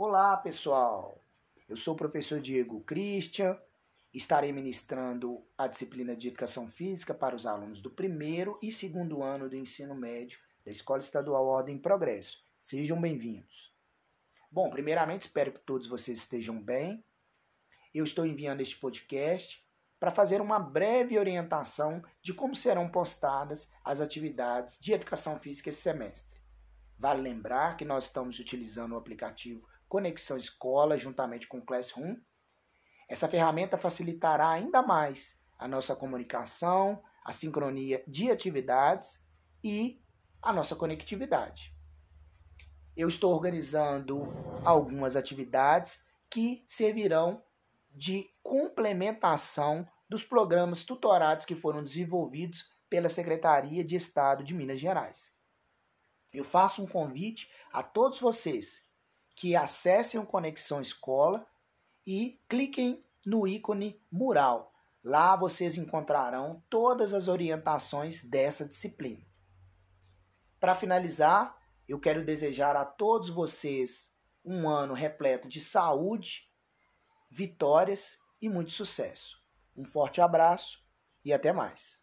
Olá, pessoal. Eu sou o professor Diego Christian. Estarei ministrando a disciplina de Educação Física para os alunos do primeiro e segundo ano do ensino médio da Escola Estadual Ordem e Progresso. Sejam bem-vindos. Bom, primeiramente, espero que todos vocês estejam bem. Eu estou enviando este podcast para fazer uma breve orientação de como serão postadas as atividades de educação física esse semestre. Vale lembrar que nós estamos utilizando o aplicativo Conexão Escola juntamente com Classroom. Essa ferramenta facilitará ainda mais a nossa comunicação, a sincronia de atividades e a nossa conectividade. Eu estou organizando algumas atividades que servirão de complementação dos programas tutorados que foram desenvolvidos pela Secretaria de Estado de Minas Gerais. Eu faço um convite a todos vocês que acessem o Conexão Escola e cliquem no ícone mural. Lá vocês encontrarão todas as orientações dessa disciplina. Para finalizar, eu quero desejar a todos vocês um ano repleto de saúde, vitórias e muito sucesso. Um forte abraço e até mais.